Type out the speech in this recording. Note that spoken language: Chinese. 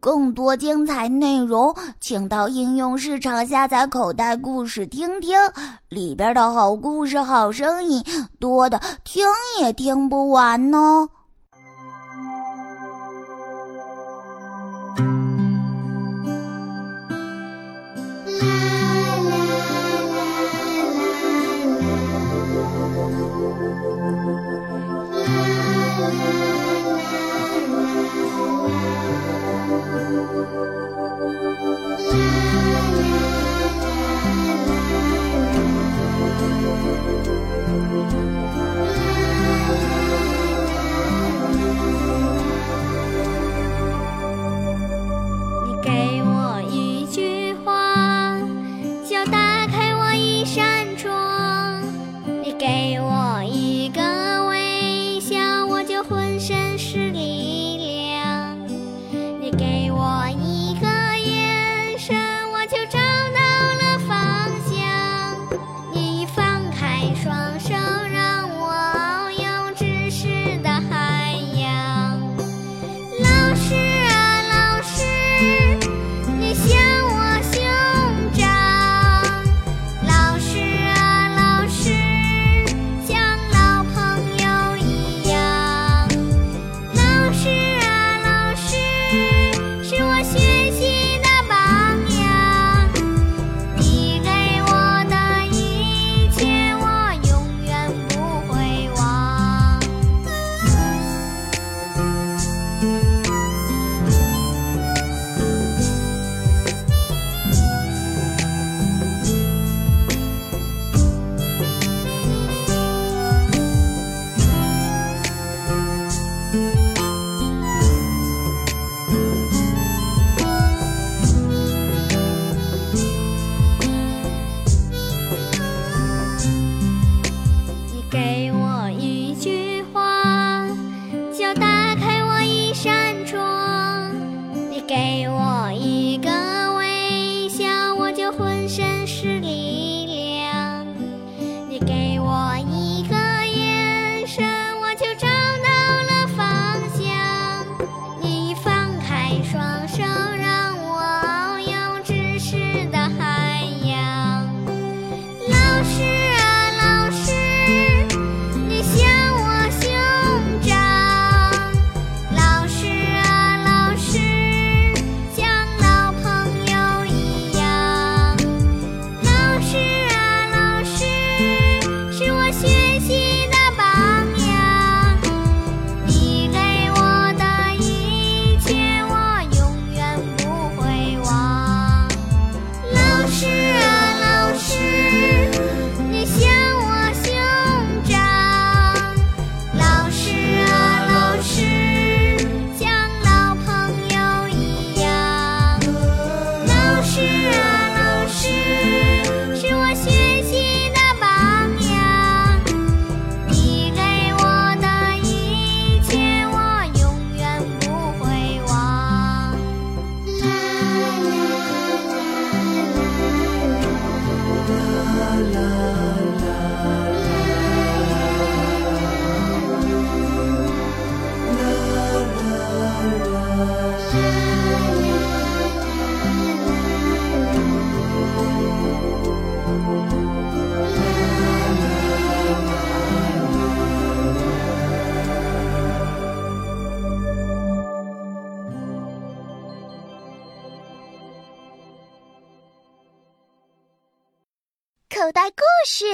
更多精彩内容，请到应用市场下载口袋故事听听，里边的好故事、好声音多的听也听不完呢。啦啦啦啦啦啦 okay. game. 口袋故事。